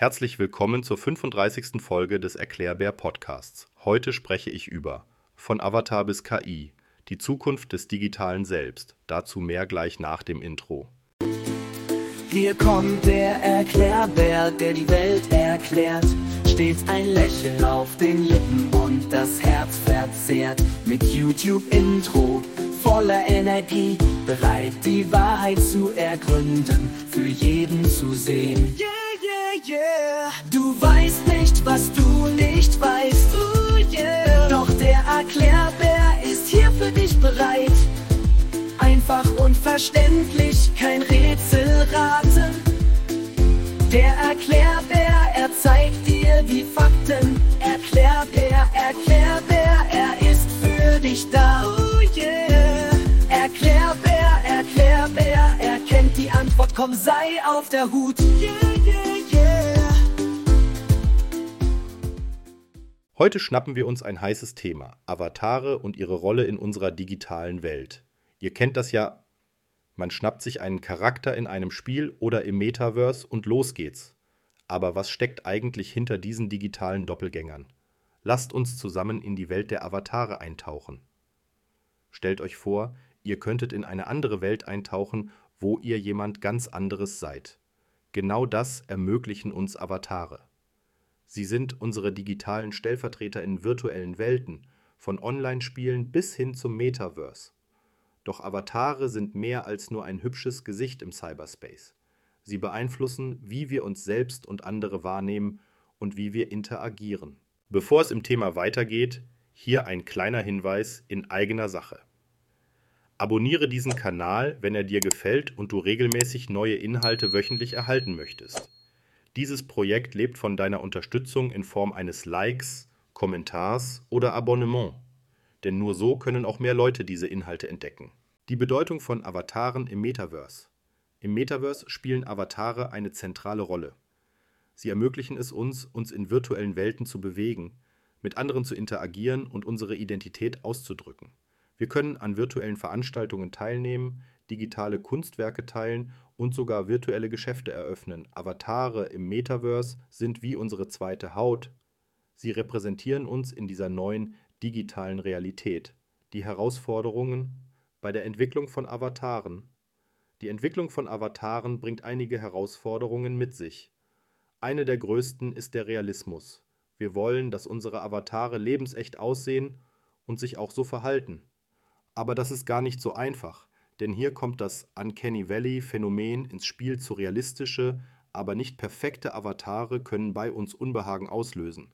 Herzlich willkommen zur 35. Folge des Erklärbär Podcasts. Heute spreche ich über von Avatar bis KI, die Zukunft des digitalen Selbst. Dazu mehr gleich nach dem Intro. Hier kommt der Erklärbär, der die Welt erklärt. Stets ein Lächeln auf den Lippen und das Herz verzehrt. Mit YouTube-Intro voller Energie, bereit die Wahrheit zu ergründen, für jeden zu sehen. Yeah, yeah. Du weißt nicht, was du nicht weißt. Ooh, yeah. Doch der Erklärbär ist hier für dich bereit. Einfach und verständlich, kein Rätselraten. Der Erklärbär, er zeigt dir die Fakten. Erklärbär, Erklärbär, er ist für dich da. Oh yeah. Erklärbär, Erklärbär, er kennt die Antwort, komm, sei auf der Hut. Yeah, Heute schnappen wir uns ein heißes Thema: Avatare und ihre Rolle in unserer digitalen Welt. Ihr kennt das ja, man schnappt sich einen Charakter in einem Spiel oder im Metaverse und los geht's. Aber was steckt eigentlich hinter diesen digitalen Doppelgängern? Lasst uns zusammen in die Welt der Avatare eintauchen. Stellt euch vor, ihr könntet in eine andere Welt eintauchen, wo ihr jemand ganz anderes seid. Genau das ermöglichen uns Avatare. Sie sind unsere digitalen Stellvertreter in virtuellen Welten, von Online-Spielen bis hin zum Metaverse. Doch Avatare sind mehr als nur ein hübsches Gesicht im Cyberspace. Sie beeinflussen, wie wir uns selbst und andere wahrnehmen und wie wir interagieren. Bevor es im Thema weitergeht, hier ein kleiner Hinweis in eigener Sache. Abonniere diesen Kanal, wenn er dir gefällt und du regelmäßig neue Inhalte wöchentlich erhalten möchtest. Dieses Projekt lebt von deiner Unterstützung in Form eines Likes, Kommentars oder Abonnement. Denn nur so können auch mehr Leute diese Inhalte entdecken. Die Bedeutung von Avataren im Metaverse. Im Metaverse spielen Avatare eine zentrale Rolle. Sie ermöglichen es uns, uns in virtuellen Welten zu bewegen, mit anderen zu interagieren und unsere Identität auszudrücken. Wir können an virtuellen Veranstaltungen teilnehmen, digitale Kunstwerke teilen und sogar virtuelle Geschäfte eröffnen. Avatare im Metaverse sind wie unsere zweite Haut. Sie repräsentieren uns in dieser neuen digitalen Realität. Die Herausforderungen bei der Entwicklung von Avataren. Die Entwicklung von Avataren bringt einige Herausforderungen mit sich. Eine der größten ist der Realismus. Wir wollen, dass unsere Avatare lebensecht aussehen und sich auch so verhalten. Aber das ist gar nicht so einfach, denn hier kommt das Uncanny Valley-Phänomen ins Spiel zu realistische, aber nicht perfekte Avatare können bei uns Unbehagen auslösen.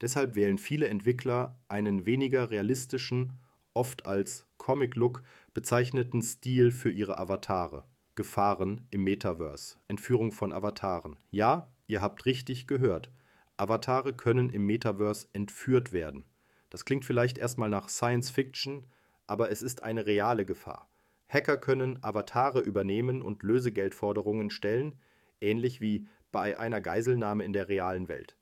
Deshalb wählen viele Entwickler einen weniger realistischen, oft als Comic-Look bezeichneten Stil für ihre Avatare. Gefahren im Metaverse. Entführung von Avataren. Ja, ihr habt richtig gehört. Avatare können im Metaverse entführt werden. Das klingt vielleicht erstmal nach Science Fiction, aber es ist eine reale Gefahr. Hacker können Avatare übernehmen und Lösegeldforderungen stellen, ähnlich wie bei einer Geiselnahme in der realen Welt.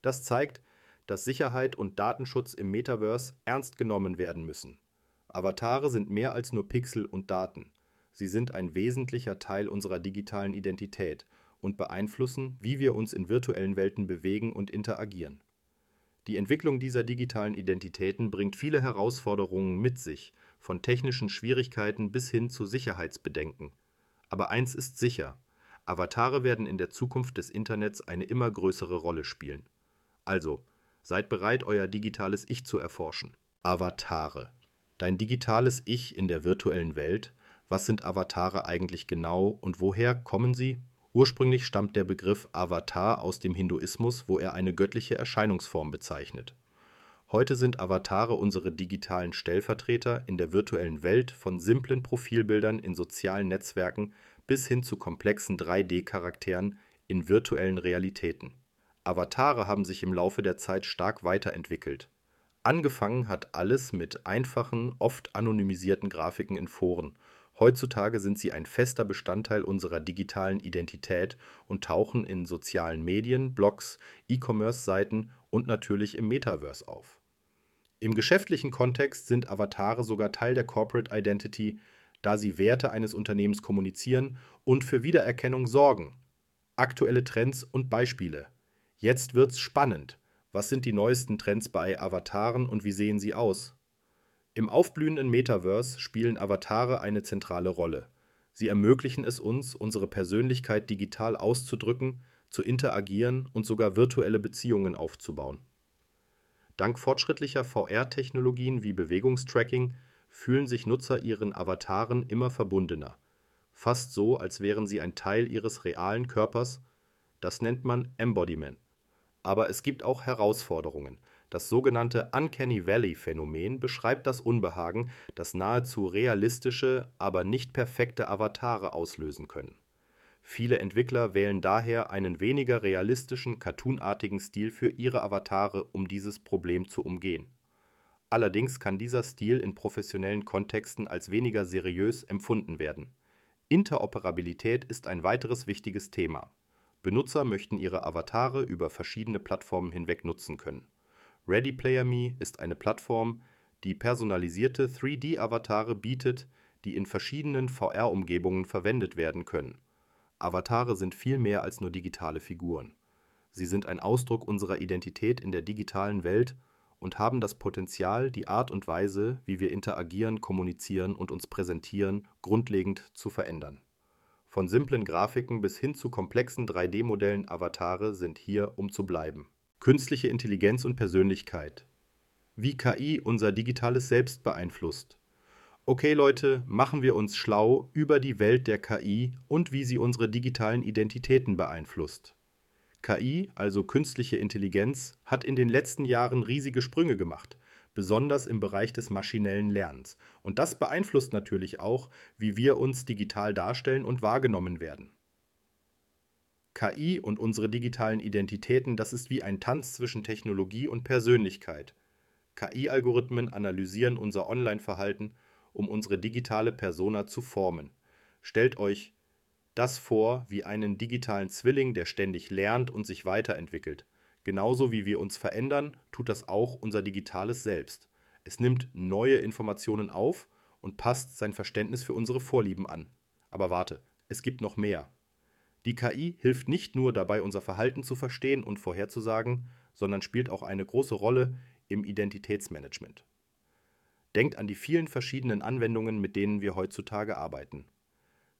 Das zeigt, dass Sicherheit und Datenschutz im Metaverse ernst genommen werden müssen. Avatare sind mehr als nur Pixel und Daten. Sie sind ein wesentlicher Teil unserer digitalen Identität und beeinflussen, wie wir uns in virtuellen Welten bewegen und interagieren. Die Entwicklung dieser digitalen Identitäten bringt viele Herausforderungen mit sich, von technischen Schwierigkeiten bis hin zu Sicherheitsbedenken. Aber eins ist sicher, Avatare werden in der Zukunft des Internets eine immer größere Rolle spielen. Also, seid bereit, euer digitales Ich zu erforschen. Avatare. Dein digitales Ich in der virtuellen Welt. Was sind Avatare eigentlich genau und woher kommen sie? Ursprünglich stammt der Begriff Avatar aus dem Hinduismus, wo er eine göttliche Erscheinungsform bezeichnet. Heute sind Avatare unsere digitalen Stellvertreter in der virtuellen Welt von simplen Profilbildern in sozialen Netzwerken bis hin zu komplexen 3D-Charakteren in virtuellen Realitäten. Avatare haben sich im Laufe der Zeit stark weiterentwickelt. Angefangen hat alles mit einfachen, oft anonymisierten Grafiken in Foren Heutzutage sind sie ein fester Bestandteil unserer digitalen Identität und tauchen in sozialen Medien, Blogs, E-Commerce-Seiten und natürlich im Metaverse auf. Im geschäftlichen Kontext sind Avatare sogar Teil der Corporate Identity, da sie Werte eines Unternehmens kommunizieren und für Wiedererkennung sorgen. aktuelle Trends und Beispiele. Jetzt wird's spannend. Was sind die neuesten Trends bei Avataren und wie sehen sie aus? Im aufblühenden Metaverse spielen Avatare eine zentrale Rolle. Sie ermöglichen es uns, unsere Persönlichkeit digital auszudrücken, zu interagieren und sogar virtuelle Beziehungen aufzubauen. Dank fortschrittlicher VR-Technologien wie Bewegungstracking fühlen sich Nutzer ihren Avataren immer verbundener, fast so, als wären sie ein Teil ihres realen Körpers. Das nennt man Embodiment. Aber es gibt auch Herausforderungen. Das sogenannte Uncanny Valley-Phänomen beschreibt das Unbehagen, das nahezu realistische, aber nicht perfekte Avatare auslösen können. Viele Entwickler wählen daher einen weniger realistischen, cartoonartigen Stil für ihre Avatare, um dieses Problem zu umgehen. Allerdings kann dieser Stil in professionellen Kontexten als weniger seriös empfunden werden. Interoperabilität ist ein weiteres wichtiges Thema Benutzer möchten ihre Avatare über verschiedene Plattformen hinweg nutzen können. Ready Player Me ist eine Plattform, die personalisierte 3D-Avatare bietet, die in verschiedenen VR-Umgebungen verwendet werden können. Avatare sind viel mehr als nur digitale Figuren. Sie sind ein Ausdruck unserer Identität in der digitalen Welt und haben das Potenzial, die Art und Weise, wie wir interagieren, kommunizieren und uns präsentieren, grundlegend zu verändern von simplen Grafiken bis hin zu komplexen 3D-Modellen Avatare sind hier, um zu bleiben. Künstliche Intelligenz und Persönlichkeit. Wie KI unser digitales Selbst beeinflusst. Okay Leute, machen wir uns schlau über die Welt der KI und wie sie unsere digitalen Identitäten beeinflusst. KI, also künstliche Intelligenz, hat in den letzten Jahren riesige Sprünge gemacht besonders im Bereich des maschinellen Lernens. Und das beeinflusst natürlich auch, wie wir uns digital darstellen und wahrgenommen werden. KI und unsere digitalen Identitäten, das ist wie ein Tanz zwischen Technologie und Persönlichkeit. KI-Algorithmen analysieren unser Online-Verhalten, um unsere digitale Persona zu formen. Stellt euch das vor wie einen digitalen Zwilling, der ständig lernt und sich weiterentwickelt. Genauso wie wir uns verändern, tut das auch unser digitales Selbst. Es nimmt neue Informationen auf und passt sein Verständnis für unsere Vorlieben an. Aber warte, es gibt noch mehr. Die KI hilft nicht nur dabei, unser Verhalten zu verstehen und vorherzusagen, sondern spielt auch eine große Rolle im Identitätsmanagement. Denkt an die vielen verschiedenen Anwendungen, mit denen wir heutzutage arbeiten.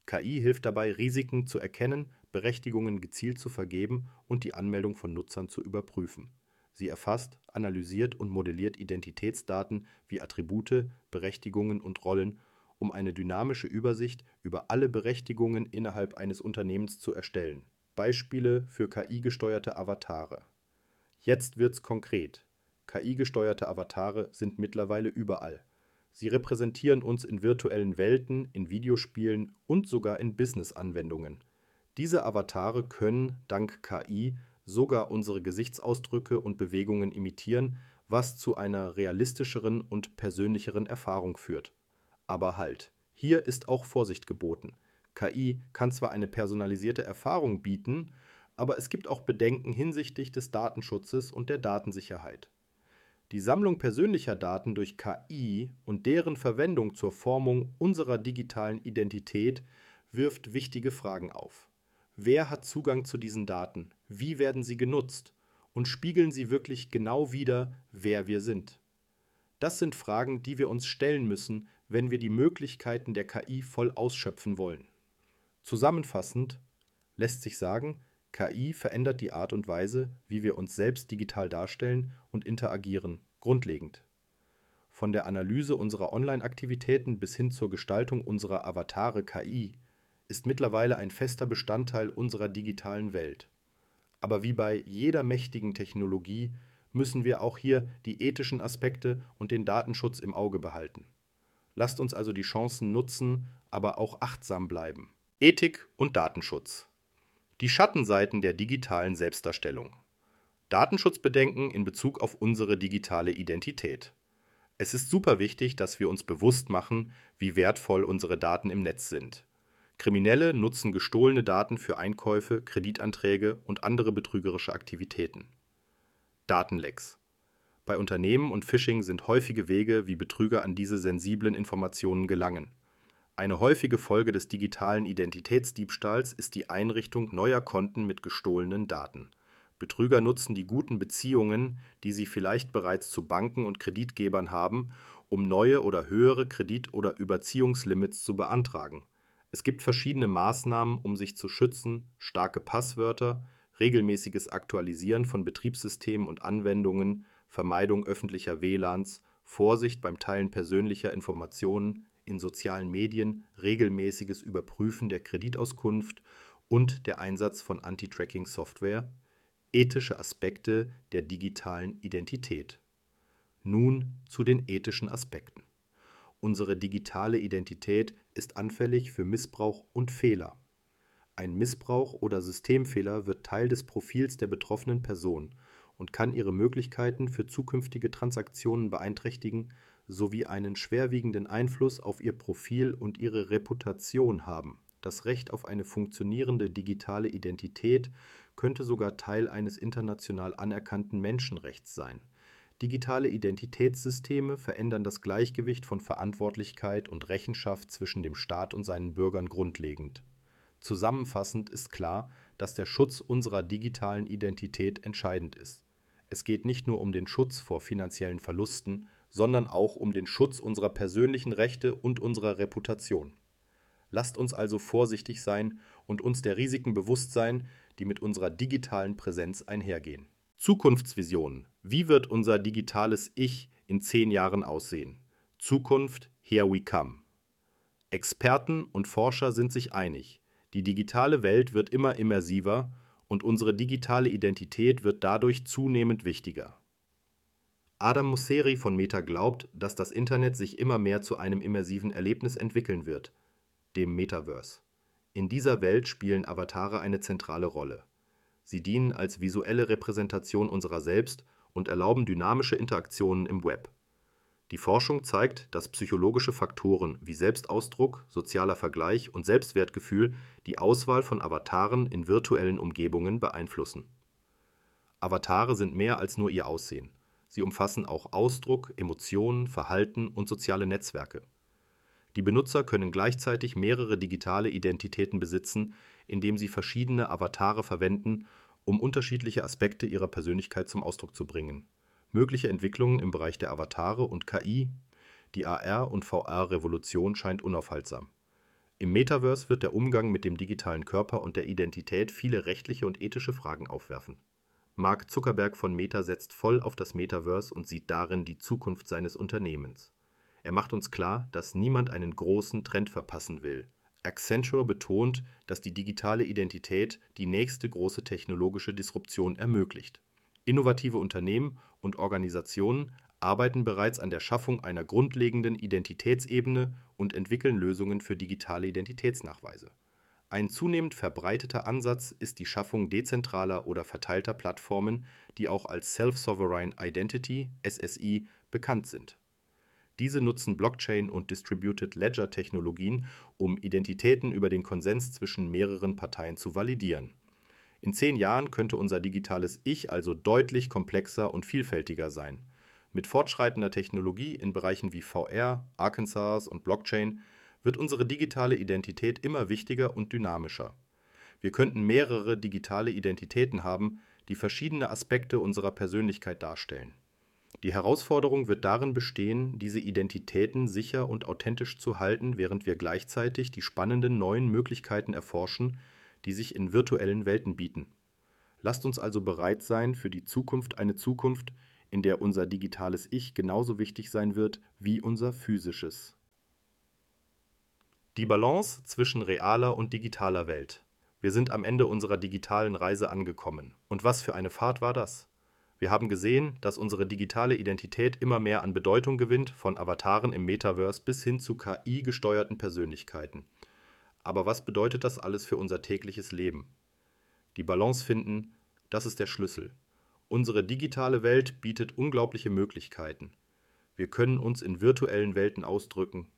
KI hilft dabei, Risiken zu erkennen, Berechtigungen gezielt zu vergeben und die Anmeldung von Nutzern zu überprüfen. Sie erfasst, analysiert und modelliert Identitätsdaten wie Attribute, Berechtigungen und Rollen, um eine dynamische Übersicht über alle Berechtigungen innerhalb eines Unternehmens zu erstellen. Beispiele für KI-gesteuerte Avatare. Jetzt wird's konkret. KI-gesteuerte Avatare sind mittlerweile überall. Sie repräsentieren uns in virtuellen Welten, in Videospielen und sogar in Business-Anwendungen. Diese Avatare können dank KI sogar unsere Gesichtsausdrücke und Bewegungen imitieren, was zu einer realistischeren und persönlicheren Erfahrung führt. Aber halt, hier ist auch Vorsicht geboten. KI kann zwar eine personalisierte Erfahrung bieten, aber es gibt auch Bedenken hinsichtlich des Datenschutzes und der Datensicherheit. Die Sammlung persönlicher Daten durch KI und deren Verwendung zur Formung unserer digitalen Identität wirft wichtige Fragen auf. Wer hat Zugang zu diesen Daten? Wie werden sie genutzt? Und spiegeln sie wirklich genau wider, wer wir sind? Das sind Fragen, die wir uns stellen müssen, wenn wir die Möglichkeiten der KI voll ausschöpfen wollen. Zusammenfassend lässt sich sagen, KI verändert die Art und Weise, wie wir uns selbst digital darstellen und interagieren, grundlegend. Von der Analyse unserer Online-Aktivitäten bis hin zur Gestaltung unserer Avatare KI ist mittlerweile ein fester Bestandteil unserer digitalen Welt. Aber wie bei jeder mächtigen Technologie müssen wir auch hier die ethischen Aspekte und den Datenschutz im Auge behalten. Lasst uns also die Chancen nutzen, aber auch achtsam bleiben. Ethik und Datenschutz. Die Schattenseiten der digitalen Selbstdarstellung. Datenschutzbedenken in Bezug auf unsere digitale Identität. Es ist super wichtig, dass wir uns bewusst machen, wie wertvoll unsere Daten im Netz sind. Kriminelle nutzen gestohlene Daten für Einkäufe, Kreditanträge und andere betrügerische Aktivitäten. Datenlecks. Bei Unternehmen und Phishing sind häufige Wege, wie Betrüger an diese sensiblen Informationen gelangen Eine häufige Folge des digitalen Identitätsdiebstahls ist die Einrichtung neuer Konten mit gestohlenen Daten. Betrüger nutzen die guten Beziehungen, die sie vielleicht bereits zu Banken und Kreditgebern haben, um neue oder höhere Kredit- oder Überziehungslimits zu beantragen. Es gibt verschiedene Maßnahmen, um sich zu schützen: starke Passwörter, regelmäßiges Aktualisieren von Betriebssystemen und Anwendungen, Vermeidung öffentlicher WLANs, Vorsicht beim Teilen persönlicher Informationen in sozialen Medien, regelmäßiges Überprüfen der Kreditauskunft und der Einsatz von Anti-Tracking-Software. Ethische Aspekte der digitalen Identität. Nun zu den ethischen Aspekten. Unsere digitale Identität ist anfällig für Missbrauch und Fehler. Ein Missbrauch oder Systemfehler wird Teil des Profils der betroffenen Person und kann ihre Möglichkeiten für zukünftige Transaktionen beeinträchtigen sowie einen schwerwiegenden Einfluss auf ihr Profil und ihre Reputation haben. Das Recht auf eine funktionierende digitale Identität könnte sogar Teil eines international anerkannten Menschenrechts sein. Digitale Identitätssysteme verändern das Gleichgewicht von Verantwortlichkeit und Rechenschaft zwischen dem Staat und seinen Bürgern grundlegend. Zusammenfassend ist klar, dass der Schutz unserer digitalen Identität entscheidend ist. Es geht nicht nur um den Schutz vor finanziellen Verlusten, sondern auch um den Schutz unserer persönlichen Rechte und unserer Reputation. Lasst uns also vorsichtig sein und uns der Risiken bewusst sein, die mit unserer digitalen Präsenz einhergehen. Zukunftsvisionen. Wie wird unser digitales Ich in zehn Jahren aussehen? Zukunft, here we come. Experten und Forscher sind sich einig. Die digitale Welt wird immer immersiver und unsere digitale Identität wird dadurch zunehmend wichtiger. Adam Mosseri von Meta glaubt, dass das Internet sich immer mehr zu einem immersiven Erlebnis entwickeln wird, dem Metaverse. In dieser Welt spielen Avatare eine zentrale Rolle. Sie dienen als visuelle Repräsentation unserer selbst und erlauben dynamische Interaktionen im Web. Die Forschung zeigt, dass psychologische Faktoren wie Selbstausdruck, sozialer Vergleich und Selbstwertgefühl die Auswahl von Avataren in virtuellen Umgebungen beeinflussen. Avatare sind mehr als nur ihr Aussehen. Sie umfassen auch Ausdruck, Emotionen, Verhalten und soziale Netzwerke. Die Benutzer können gleichzeitig mehrere digitale Identitäten besitzen, indem sie verschiedene Avatare verwenden, um unterschiedliche Aspekte ihrer Persönlichkeit zum Ausdruck zu bringen. Mögliche Entwicklungen im Bereich der Avatare und KI, die AR- und VR-Revolution scheint unaufhaltsam. Im Metaverse wird der Umgang mit dem digitalen Körper und der Identität viele rechtliche und ethische Fragen aufwerfen Mark Zuckerberg von Meta setzt voll auf das Metaverse und sieht darin die Zukunft seines Unternehmens. Er macht uns klar, dass niemand einen großen Trend verpassen will. Accenture betont, dass die digitale Identität die nächste große technologische Disruption ermöglicht. Innovative Unternehmen und Organisationen arbeiten bereits an der Schaffung einer grundlegenden Identitätsebene und entwickeln Lösungen für digitale Identitätsnachweise ein zunehmend verbreiteter Ansatz ist die Schaffung dezentraler oder verteilter Plattformen, die auch als Self-Sovereign Identity (SSI) bekannt sind. Diese nutzen Blockchain und Distributed-Ledger-Technologien, um Identitäten über den Konsens zwischen mehreren Parteien zu validieren. In zehn Jahren könnte unser digitales Ich also deutlich komplexer und vielfältiger sein. Mit fortschreitender Technologie in Bereichen wie VR, Arkansas und Blockchain wird unsere digitale Identität immer wichtiger und dynamischer. Wir könnten mehrere digitale Identitäten haben, die verschiedene Aspekte unserer Persönlichkeit darstellen. Die Herausforderung wird darin bestehen, diese Identitäten sicher und authentisch zu halten, während wir gleichzeitig die spannenden neuen Möglichkeiten erforschen, die sich in virtuellen Welten bieten. Lasst uns also bereit sein für die Zukunft, eine Zukunft, in der unser digitales Ich genauso wichtig sein wird wie unser physisches. Die Balance zwischen realer und digitaler Welt. Wir sind am Ende unserer digitalen Reise angekommen. Und was für eine Fahrt war das? Wir haben gesehen, dass unsere digitale Identität immer mehr an Bedeutung gewinnt, von Avataren im Metaverse bis hin zu KI-gesteuerten Persönlichkeiten. Aber was bedeutet das alles für unser tägliches Leben? Die Balance finden, das ist der Schlüssel. Unsere digitale Welt bietet unglaubliche Möglichkeiten. Wir können uns in virtuellen Welten ausdrücken,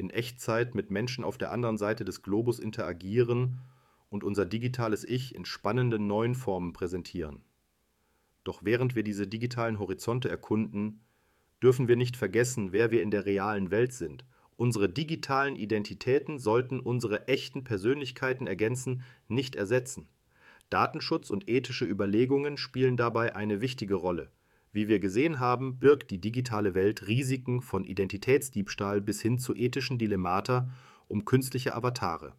in Echtzeit mit Menschen auf der anderen Seite des Globus interagieren und unser digitales Ich in spannenden neuen Formen präsentieren. Doch während wir diese digitalen Horizonte erkunden, dürfen wir nicht vergessen, wer wir in der realen Welt sind Unsere digitalen Identitäten sollten unsere echten Persönlichkeiten ergänzen, nicht ersetzen. Datenschutz und ethische Überlegungen spielen dabei eine wichtige Rolle. Wie wir gesehen haben, birgt die digitale Welt Risiken von Identitätsdiebstahl bis hin zu ethischen Dilemmata um künstliche Avatare.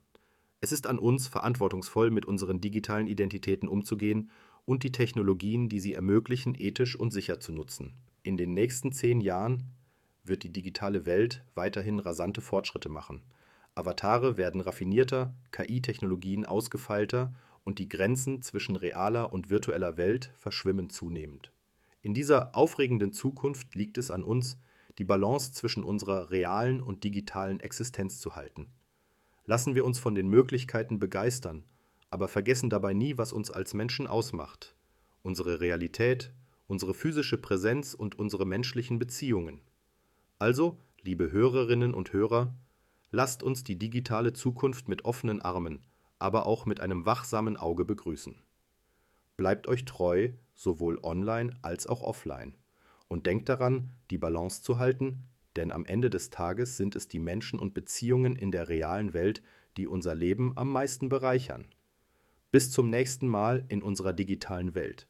Es ist an uns, verantwortungsvoll mit unseren digitalen Identitäten umzugehen und die Technologien, die sie ermöglichen, ethisch und sicher zu nutzen. In den nächsten zehn Jahren wird die digitale Welt weiterhin rasante Fortschritte machen. Avatare werden raffinierter, KI-Technologien ausgefeilter und die Grenzen zwischen realer und virtueller Welt verschwimmen zunehmend. In dieser aufregenden Zukunft liegt es an uns, die Balance zwischen unserer realen und digitalen Existenz zu halten. Lassen wir uns von den Möglichkeiten begeistern, aber vergessen dabei nie, was uns als Menschen ausmacht. Unsere Realität, unsere physische Präsenz und unsere menschlichen Beziehungen. Also, liebe Hörerinnen und Hörer, lasst uns die digitale Zukunft mit offenen Armen, aber auch mit einem wachsamen Auge begrüßen. Bleibt euch treu, sowohl online als auch offline. Und denkt daran, die Balance zu halten, denn am Ende des Tages sind es die Menschen und Beziehungen in der realen Welt, die unser Leben am meisten bereichern. Bis zum nächsten Mal in unserer digitalen Welt.